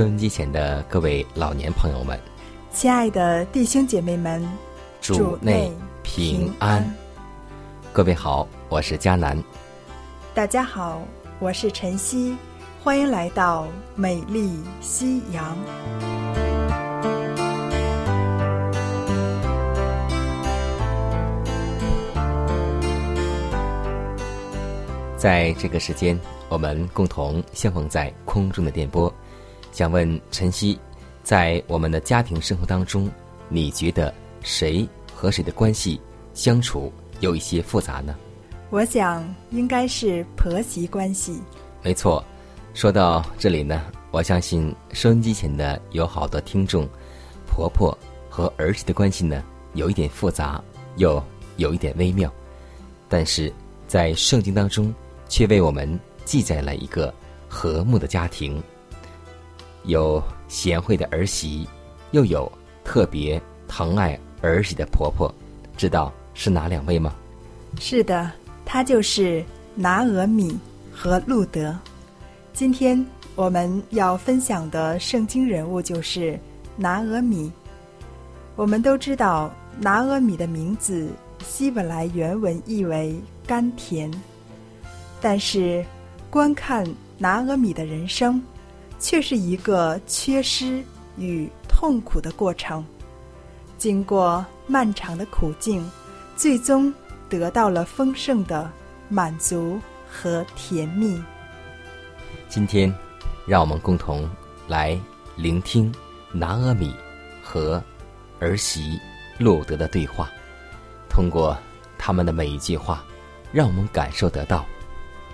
收音机前的各位老年朋友们，亲爱的弟兄姐妹们，主内平安。各位好，我是佳南。大家好，我是晨曦，欢迎来到美丽夕阳。在这个时间，我们共同相逢在空中的电波。想问晨曦，在我们的家庭生活当中，你觉得谁和谁的关系相处有一些复杂呢？我想应该是婆媳关系。没错，说到这里呢，我相信收音机前的有好多听众，婆婆和儿媳的关系呢，有一点复杂，又有一点微妙，但是在圣经当中，却为我们记载了一个和睦的家庭。有贤惠的儿媳，又有特别疼爱儿媳的婆婆，知道是哪两位吗？是的，她就是拿俄米和路德。今天我们要分享的圣经人物就是拿俄米。我们都知道拿俄米的名字希伯来原文意为甘甜，但是观看拿俄米的人生。却是一个缺失与痛苦的过程。经过漫长的苦境，最终得到了丰盛的满足和甜蜜。今天，让我们共同来聆听拿阿米和儿媳路德的对话。通过他们的每一句话，让我们感受得到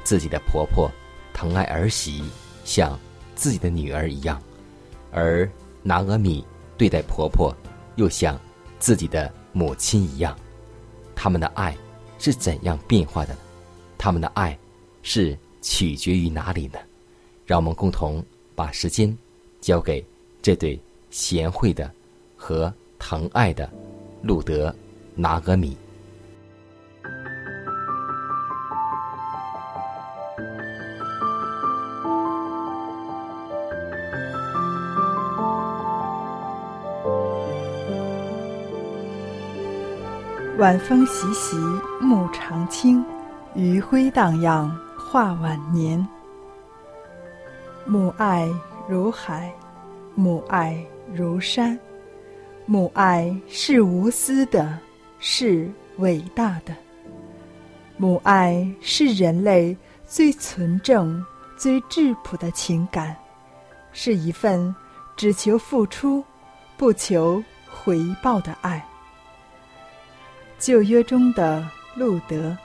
自己的婆婆疼爱儿媳，像。自己的女儿一样，而拿俄米对待婆婆又像自己的母亲一样，他们的爱是怎样变化的呢？他们的爱是取决于哪里呢？让我们共同把时间交给这对贤惠的和疼爱的路德拿俄米。晚风习习，木长青，余晖荡漾，画晚年。母爱如海，母爱如山，母爱是无私的，是伟大的。母爱是人类最纯正、最质朴的情感，是一份只求付出、不求回报的爱。旧约中的路德，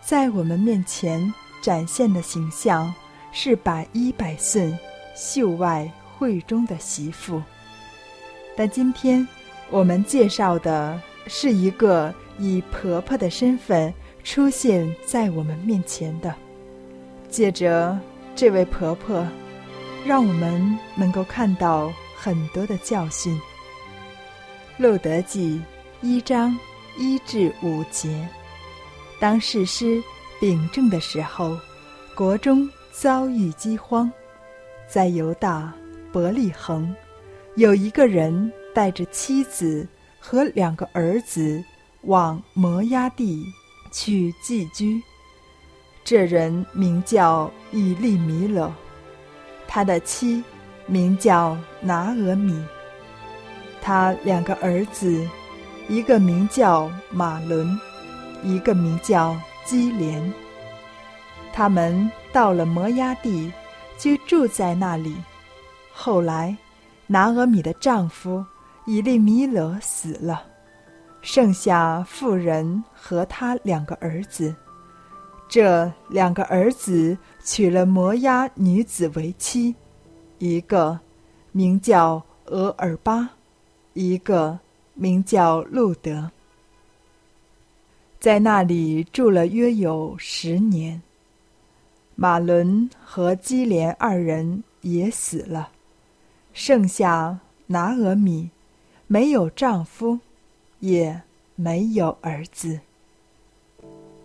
在我们面前展现的形象是百依百顺、秀外慧中的媳妇。但今天我们介绍的是一个以婆婆的身份出现在我们面前的。借着这位婆婆，让我们能够看到很多的教训。路德记一章。一至五节，当士师秉政的时候，国中遭遇饥荒，在犹大伯利恒，有一个人带着妻子和两个儿子往摩崖地去寄居。这人名叫以利米勒，他的妻名叫拿俄米。他两个儿子，一个名叫马伦，一个名叫基连。他们到了摩押地，就住在那里。后来，拿俄米的丈夫以利米勒死了，剩下妇人和他两个儿子。这两个儿子娶了摩押女子为妻，一个名叫俄尔巴，一个名叫路德。在那里住了约有十年。马伦和基连二人也死了，剩下拿俄米，没有丈夫，也没有儿子。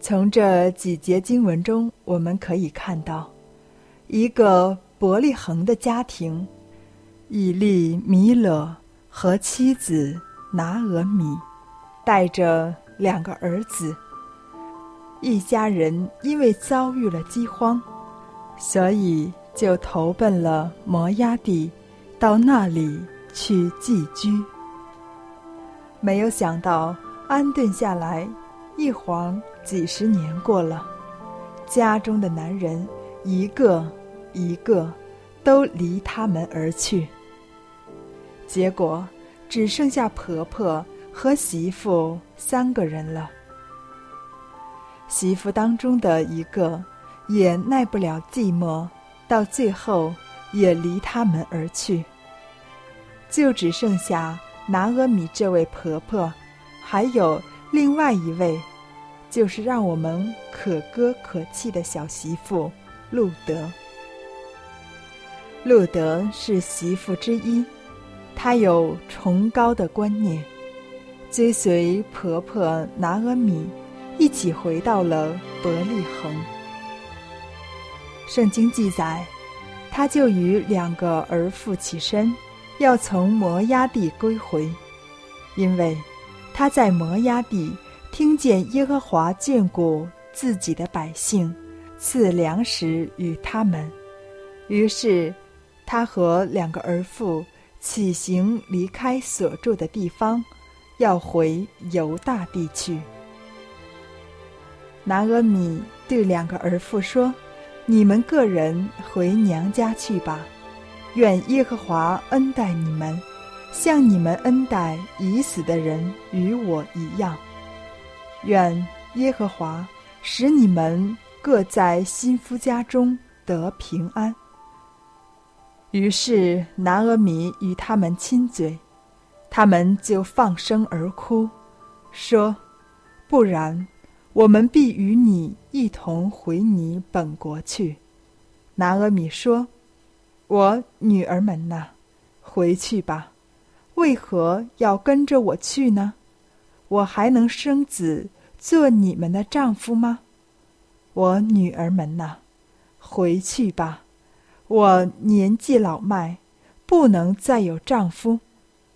从这几节经文中，我们可以看到，一个伯利恒的家庭，以利米勒和妻子拿俄米，带着两个儿子，一家人因为遭遇了饥荒，所以就投奔了摩押地，到那里去寄居。没有想到安顿下来，一晃。几十年过了，家中的男人一个一个都离他们而去，结果只剩下婆婆和媳妇三个人了。媳妇当中的一个也耐不了寂寞，到最后也离他们而去，就只剩下拿阿米这位婆婆，还有另外一位。就是让我们可歌可泣的小媳妇路德。路德是媳妇之一，她有崇高的观念，追随婆婆拿阿米一起回到了伯利恒。圣经记载，他就与两个儿妇起身，要从摩押地归回，因为他在摩押地。听见耶和华眷顾自己的百姓，赐粮食与他们，于是他和两个儿妇起行离开所住的地方，要回犹大地去。拿阿米对两个儿妇说：“你们个人回娘家去吧，愿耶和华恩待你们，像你们恩待已死的人与我一样。”愿耶和华使你们各在新夫家中得平安。于是拿阿米与他们亲嘴，他们就放声而哭，说：“不然，我们必与你一同回你本国去。”拿阿米说：“我女儿们呐，回去吧，为何要跟着我去呢？我还能生子。”做你们的丈夫吗？我女儿们呐，回去吧。我年纪老迈，不能再有丈夫。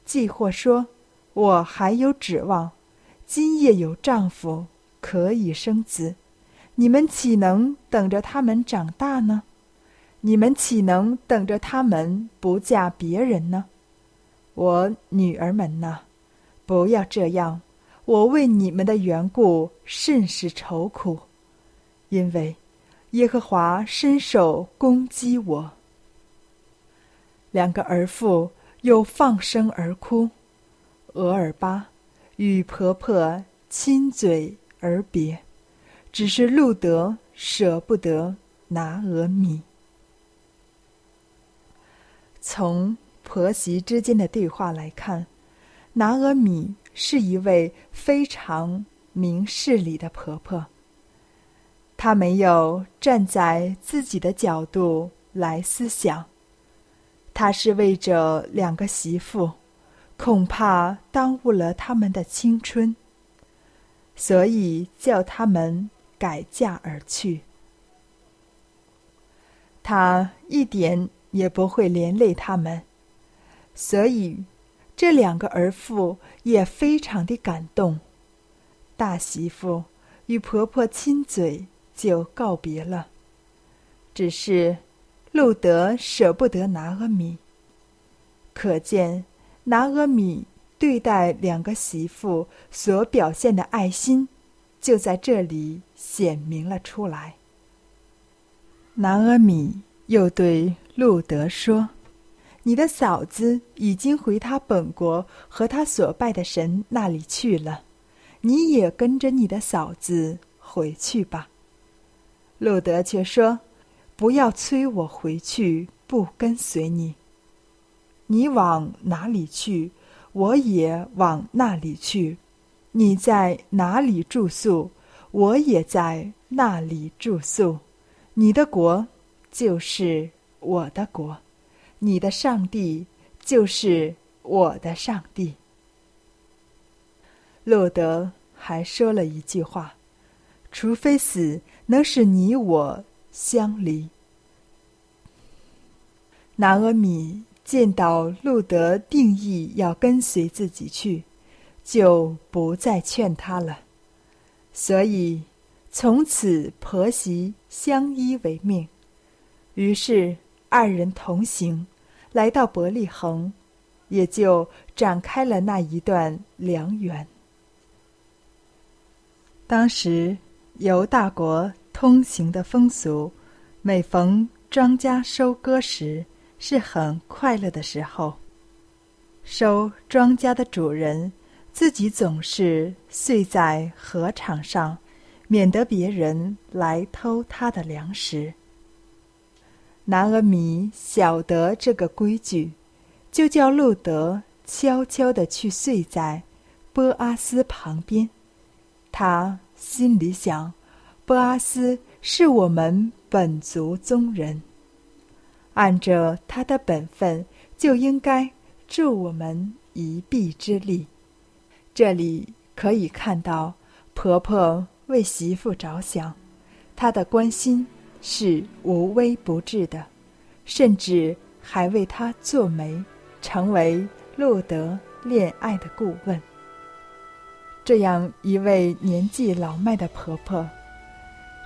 既或说，我还有指望，今夜有丈夫可以生子，你们岂能等着他们长大呢？你们岂能等着他们不嫁别人呢？我女儿们呐，不要这样。我为你们的缘故甚是愁苦，因为耶和华伸手攻击我。两个儿妇又放声而哭，俄尔巴与婆婆亲嘴而别，只是路德舍不得拿俄米。从婆媳之间的对话来看，拿俄米。是一位非常明事理的婆婆。她没有站在自己的角度来思想，她是为着两个媳妇，恐怕耽误了他们的青春，所以叫他们改嫁而去。她一点也不会连累他们，所以。这两个儿妇也非常的感动，大媳妇与婆婆亲嘴，就告别了。只是路德舍不得拿阿米，可见拿阿米对待两个媳妇所表现的爱心，就在这里显明了出来。拿阿米又对路德说：“你的嫂子已经回她本国和她所拜的神那里去了，你也跟着你的嫂子回去吧。”路德却说：“不要催我回去，不跟随你。你往哪里去，我也往那里去；你在哪里住宿，我也在那里住宿。”你的国就是我的国，你的上帝就是我的上帝。路德还说了一句话：“除非死能使你我相离。”拿阿米见到路德定义要跟随自己去，就不再劝他了，所以。从此婆媳相依为命，于是二人同行，来到伯利恒，也就展开了那一段良缘。当时犹大国通行的风俗，每逢庄稼收割时，是很快乐的时候。收庄稼的主人自己总是睡在禾场上。免得别人来偷他的粮食。拿阿米晓得这个规矩，就叫路德悄悄地去睡在波阿斯旁边。他心里想：波阿斯是我们本族宗人，按着他的本分，就应该助我们一臂之力。这里可以看到婆婆。为媳妇着想，她的关心是无微不至的，甚至还为她做媒，成为路德恋爱的顾问。这样一位年纪老迈的婆婆，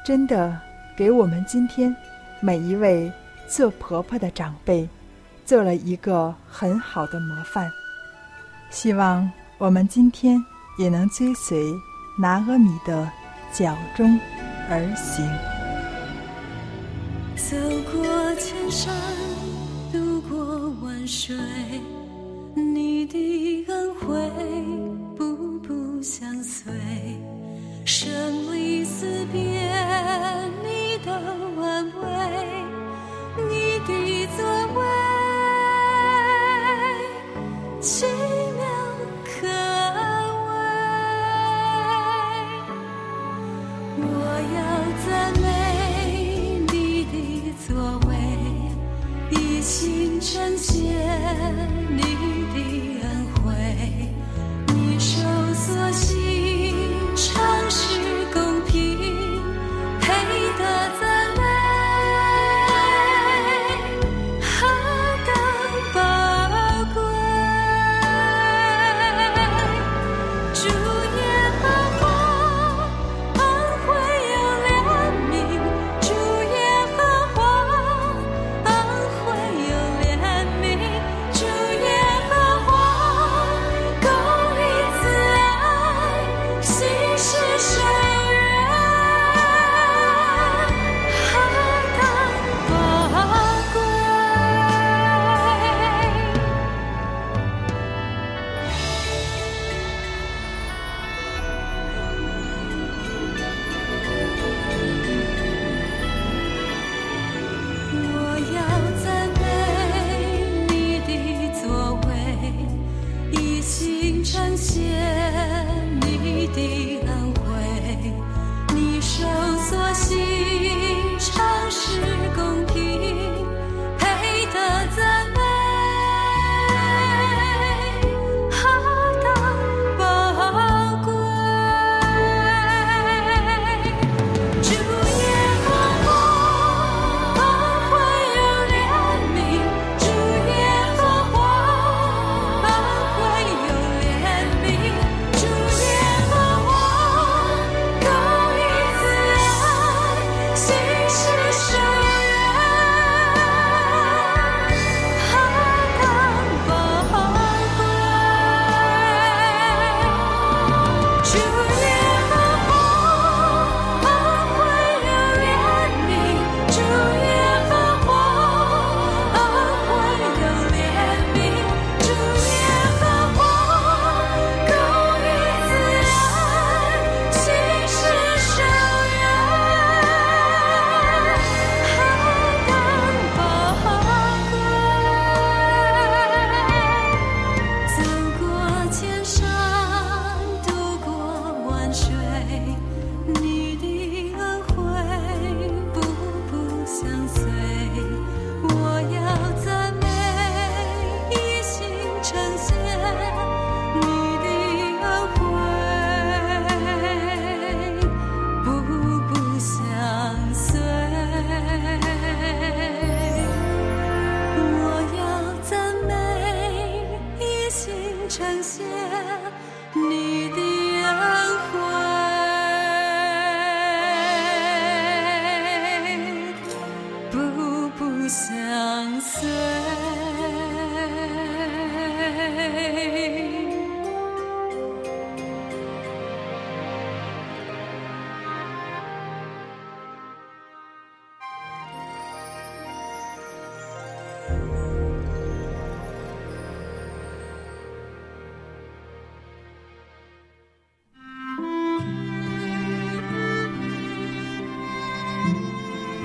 真的给我们今天每一位做婆婆的长辈做了一个很好的模范。希望我们今天也能追随拿阿米的。脚中而行，走过千山，渡过万水，你的恩惠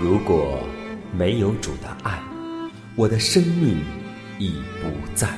如果没有主的爱我的生命已不在。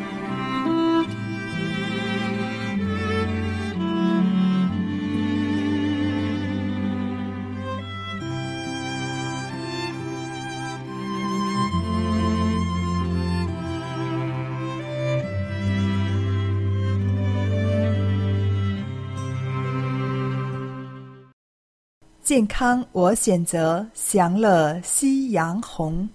健康，我选择享乐夕阳红。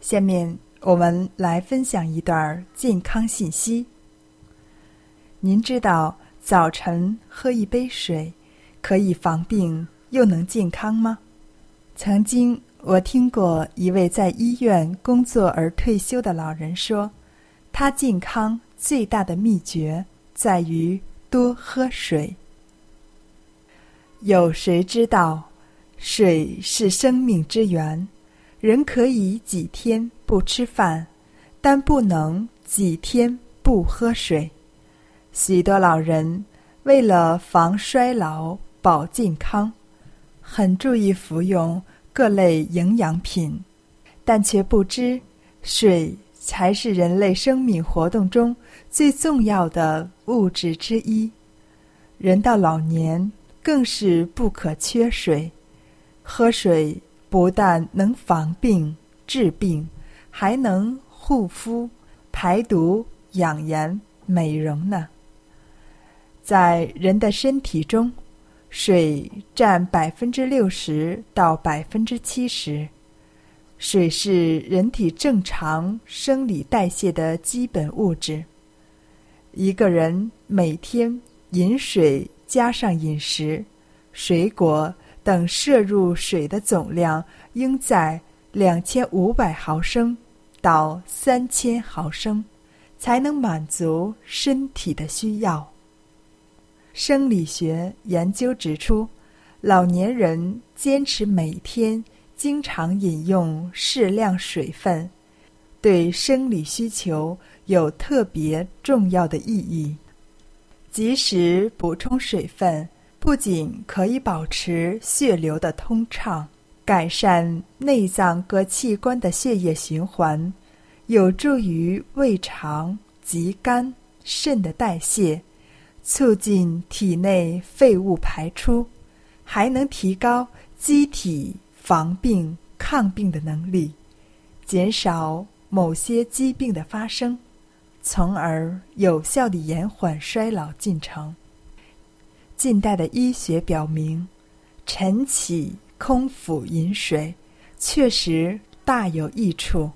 下面我们来分享一段健康信息。您知道早晨喝一杯水可以防病又能健康吗？曾经我听过一位在医院工作而退休的老人说，他健康最大的秘诀在于多喝水。有谁知道，水是生命之源？人可以几天不吃饭，但不能几天不喝水。许多老人为了防衰老、保健康，很注意服用各类营养品，但却不知水才是人类生命活动中最重要的物质之一。人到老年。更是不可缺水。喝水不但能防病治病，还能护肤、排毒、养颜、美容呢。在人的身体中，水占百分之六十到百分之七十。水是人体正常生理代谢的基本物质。一个人每天饮水。加上饮食、水果等摄入水的总量，应在两千五百毫升到三千毫升，才能满足身体的需要。生理学研究指出，老年人坚持每天经常饮用适量水分，对生理需求有特别重要的意义。及时补充水分，不仅可以保持血流的通畅，改善内脏各器官的血液循环，有助于胃肠及肝肾的代谢，促进体内废物排出，还能提高机体防病抗病的能力，减少某些疾病的发生。从而有效地延缓衰老进程。近代的医学表明，晨起空腹饮水确实大有益处。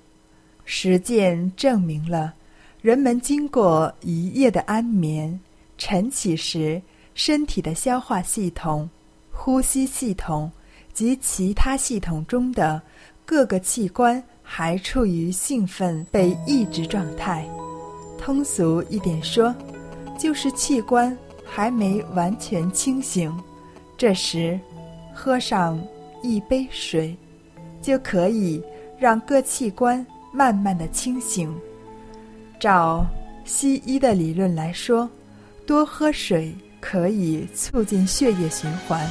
实践证明了，人们经过一夜的安眠，晨起时，身体的消化系统、呼吸系统及其他系统中的各个器官还处于兴奋被抑制状态。通俗一点说，就是器官还没完全清醒。这时，喝上一杯水，就可以让各器官慢慢的清醒。照西医的理论来说，多喝水可以促进血液循环；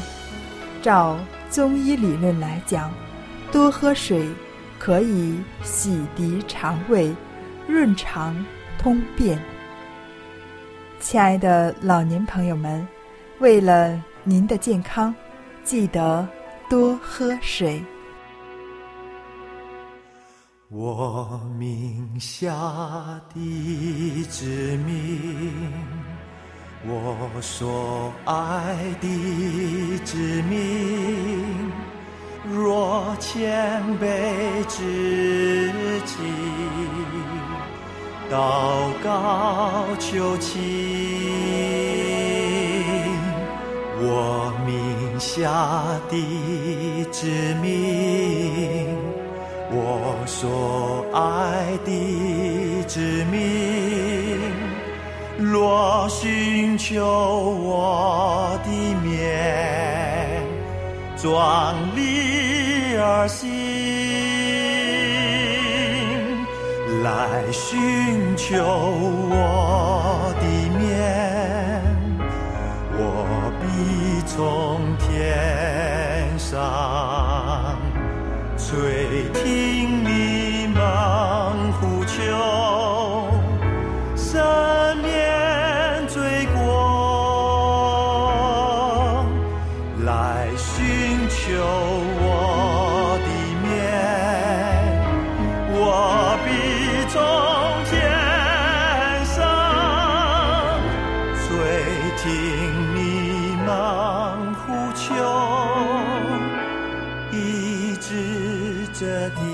照中医理论来讲，多喝水可以洗涤肠胃、润肠。通便，亲爱的老年朋友们，为了您的健康，记得多喝水。我名下的子民，我所爱的子民，若谦卑之己。祷告求情，我名下的子民，我所爱的之名，若寻求我的面，壮丽而行，来寻求我的面，我必从天上垂听。治这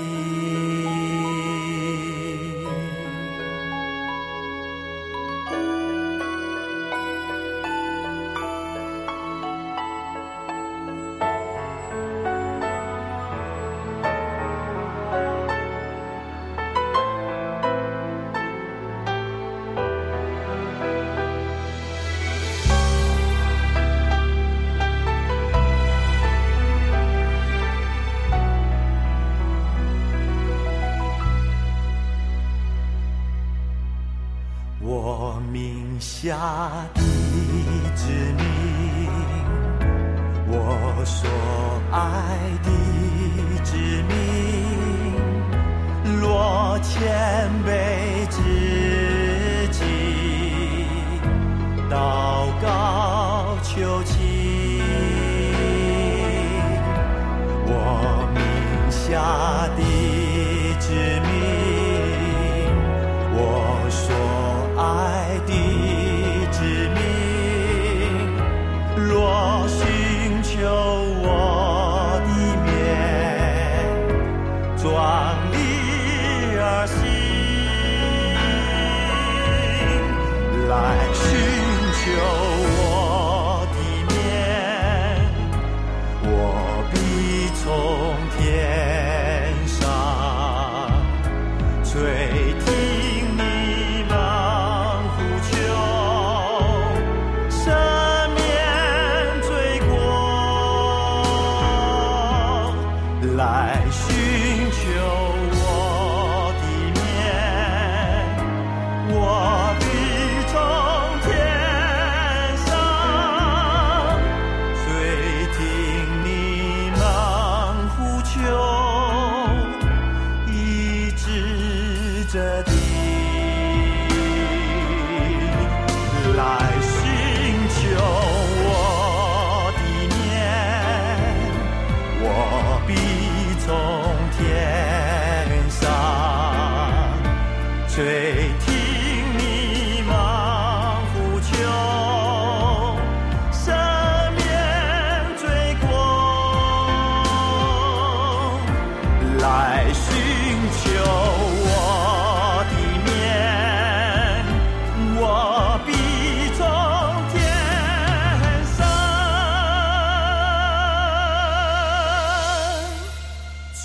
求情，我名下的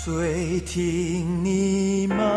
最听你吗？